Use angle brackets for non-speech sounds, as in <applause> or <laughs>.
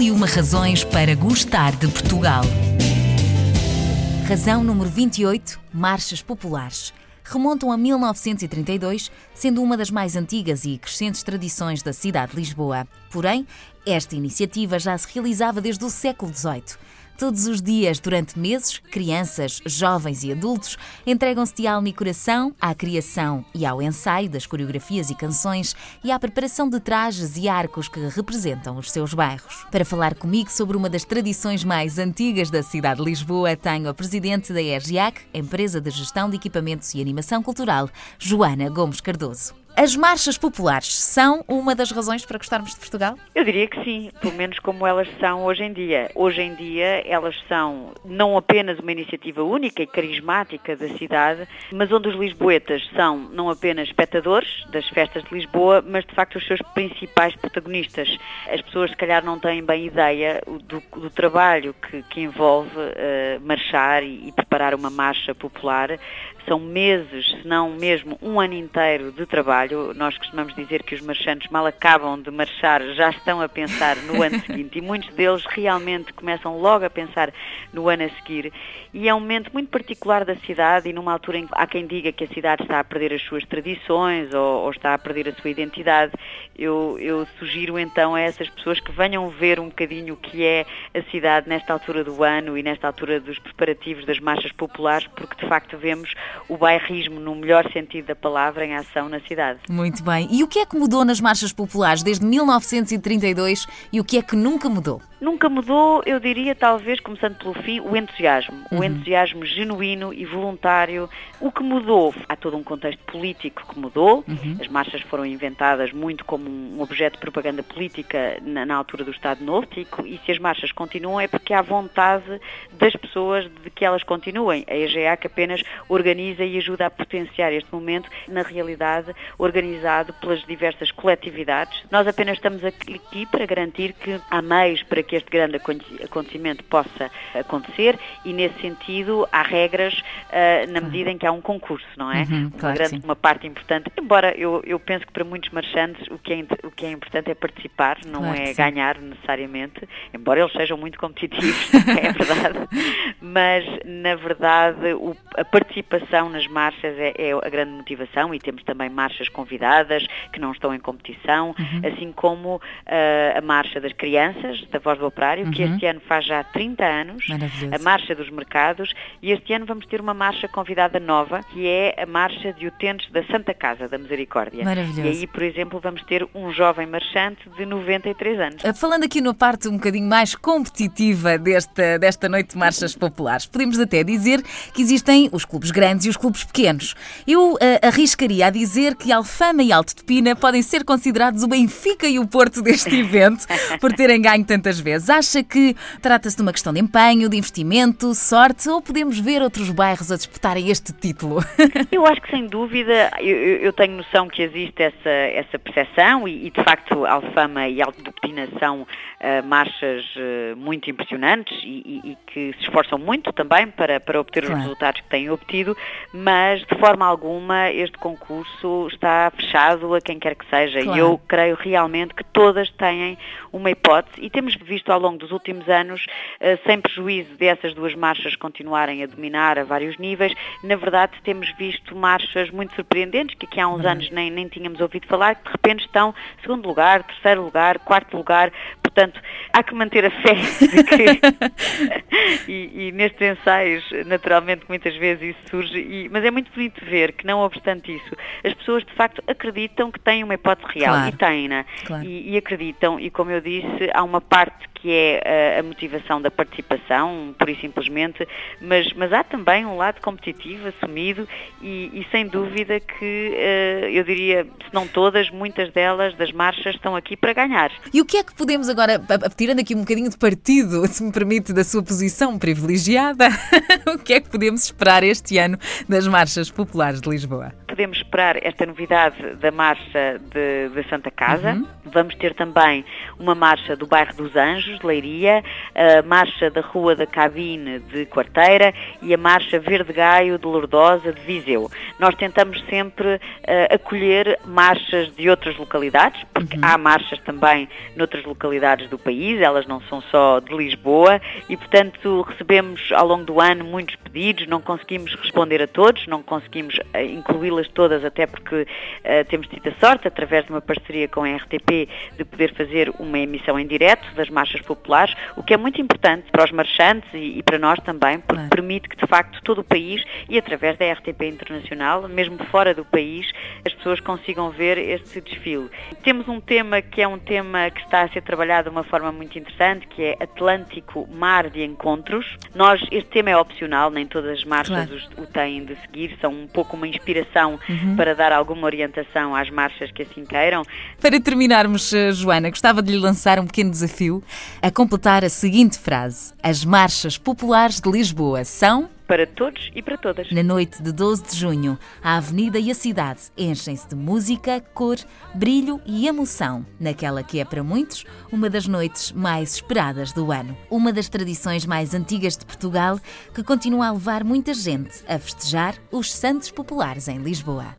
E uma razões para gostar de Portugal. Razão número 28: Marchas populares. Remontam a 1932, sendo uma das mais antigas e crescentes tradições da cidade de Lisboa. Porém, esta iniciativa já se realizava desde o século XVIII. Todos os dias, durante meses, crianças, jovens e adultos entregam-se de alma e coração à criação e ao ensaio das coreografias e canções e à preparação de trajes e arcos que representam os seus bairros. Para falar comigo sobre uma das tradições mais antigas da cidade de Lisboa, tenho a presidente da ERGIAC, Empresa de Gestão de Equipamentos e Animação Cultural, Joana Gomes Cardoso. As marchas populares são uma das razões para gostarmos de Portugal? Eu diria que sim, pelo menos como elas são hoje em dia. Hoje em dia elas são não apenas uma iniciativa única e carismática da cidade, mas onde os lisboetas são não apenas espectadores das festas de Lisboa, mas de facto os seus principais protagonistas. As pessoas se calhar não têm bem ideia do, do trabalho que, que envolve uh, marchar e, e preparar uma marcha popular. São meses, se não mesmo um ano inteiro de trabalho. Nós costumamos dizer que os marchantes mal acabam de marchar, já estão a pensar no ano <laughs> seguinte e muitos deles realmente começam logo a pensar no ano a seguir. E é um momento muito particular da cidade e numa altura em que há quem diga que a cidade está a perder as suas tradições ou, ou está a perder a sua identidade. Eu, eu sugiro então a essas pessoas que venham ver um bocadinho o que é a cidade nesta altura do ano e nesta altura dos preparativos das marchas populares, porque de facto vemos o bairrismo, no melhor sentido da palavra, em ação na cidade. Muito bem. E o que é que mudou nas marchas populares desde 1932 e o que é que nunca mudou? Nunca mudou, eu diria, talvez, começando pelo fim, o entusiasmo. Uhum. O entusiasmo genuíno e voluntário. O que mudou, há todo um contexto político que mudou. Uhum. As marchas foram inventadas muito como um objeto de propaganda política na, na altura do Estado Novo. E, e se as marchas continuam é porque há vontade das pessoas de que elas continuem. A EGEAC apenas organiza e ajuda a potenciar este momento, na realidade, organizado pelas diversas coletividades. Nós apenas estamos aqui para garantir que há meios para que este grande acontecimento possa acontecer e, nesse sentido, há regras uh, na medida em que há um concurso, não é? Uhum, claro uma, grande, uma parte importante, embora eu, eu penso que para muitos marchantes o que é, o que é importante é participar, não claro é ganhar necessariamente, embora eles sejam muito competitivos, <laughs> é verdade, mas na verdade o, a participação nas marchas é, é, a grande motivação e temos também marchas convidadas que não estão em competição, uhum. assim como uh, a marcha das crianças, da Voz do Operário, uhum. que este ano faz já 30 anos, a Marcha dos Mercados, e este ano vamos ter uma marcha convidada nova, que é a Marcha de Utentes da Santa Casa da Misericórdia. E aí, por exemplo, vamos ter um jovem marchante de 93 anos. Ah, falando aqui na parte um bocadinho mais competitiva desta, desta noite de marchas populares, podemos até dizer que existem os clubes grandes e os clubes pequenos. Eu uh, arriscaria a dizer que Alfama e Alto de Pina podem ser considerados o Benfica e o Porto deste <laughs> evento, por terem ganho tantas vezes. Acha que trata-se de uma questão de empenho, de investimento, sorte, ou podemos ver outros bairros a disputarem este título? <laughs> Eu acho que sem dúvida, eu, eu tenho noção que existe essa, essa percepção e, e de facto Alfama e Alto de Pina são uh, marchas uh, muito impressionantes e, e, e, que se esforçam muito também para, para obter claro. os resultados que têm obtido, mas de forma alguma este concurso está fechado a quem quer que seja claro. e eu creio realmente que todas têm uma hipótese e temos visto ao longo dos últimos anos, uh, sem prejuízo dessas duas marchas continuarem a dominar a vários níveis, na verdade temos visto marchas muito surpreendentes que aqui há uns uhum. anos nem, nem tínhamos ouvido falar, que de repente estão segundo lugar, terceiro lugar, quarto lugar, portanto há que manter a fé de que <laughs> <laughs> e, e, nestes ensaios naturalmente muitas vezes isso surge, e, mas é muito bonito ver que não obstante isso, as pessoas de facto acreditam que têm uma hipótese real claro. e têm-na claro. e, e acreditam e como eu disse, há uma parte que é a, a motivação da participação, pura e simplesmente, mas, mas há também um lado competitivo, assumido, e, e sem dúvida que uh, eu diria, se não todas, muitas delas, das marchas, estão aqui para ganhar. E o que é que podemos agora, tirando aqui um bocadinho de partido, <laughs> se me permite, da sua posição privilegiada, <laughs> o que é que podemos esperar este ano das marchas populares de Lisboa? Podemos esperar esta novidade da marcha de, Santa Casa. Uhum. Vamos ter também uma marcha do bairro dos Anjos, de Leiria, a marcha da Rua da Cabine de Quarteira e a marcha Verde Gaio de Lourdosa de Viseu. Nós tentamos sempre uh, acolher marchas de outras localidades, porque uhum. há marchas também noutras localidades do país, elas não são só de Lisboa e, portanto, recebemos ao longo do ano muitos pedidos, não conseguimos responder a todos, não conseguimos uh, incluí-las todas, até porque uh, temos tido a sorte, através de uma parceria com a RTP, de poder fazer uma emissão em direto das marchas populares, o que é muito importante para os marchantes e, e para nós também, porque permite que, de facto, todo o país e através da RTP Internacional, mesmo fora do país, as pessoas consigam ver este desfile. Temos um tema que é um tema que está a ser trabalhado de uma forma muito interessante, que é Atlântico Mar de Encontros. Nós, este tema é opcional, nem todas as marchas claro. o têm de seguir, são um pouco uma inspiração uhum. para dar alguma orientação às marchas que assim queiram. Para terminarmos, eh, Joana, gostava de lhe lançar um pequeno desafio a completar a seguinte frase: As marchas populares de Lisboa são para todos e para todas. Na noite de 12 de junho, a avenida e a cidade enchem-se de música, cor, brilho e emoção, naquela que é para muitos uma das noites mais esperadas do ano. Uma das tradições mais antigas de Portugal que continua a levar muita gente a festejar os Santos Populares em Lisboa.